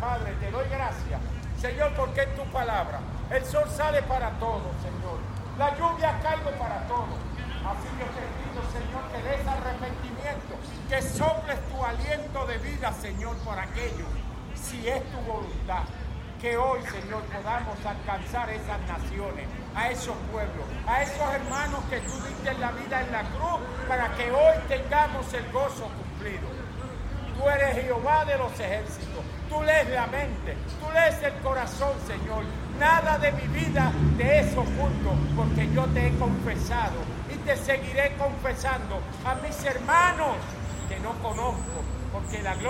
Padre, te doy gracias. Señor, porque es tu palabra. El sol sale para todos, Señor. La lluvia caído para todos. Así yo te pido, Señor, que des arrepentimiento, que soples tu aliento de vida, Señor, por aquello, si es tu voluntad. Que hoy, Señor, podamos alcanzar esas naciones, a esos pueblos, a esos hermanos que tú diste la vida en la cruz, para que hoy tengamos el gozo cumplido. Tú eres Jehová de los ejércitos. Tú lees la mente, tú lees el corazón, Señor. Nada de mi vida te es oculto, porque yo te he confesado y te seguiré confesando a mis hermanos que no conozco, porque la gloria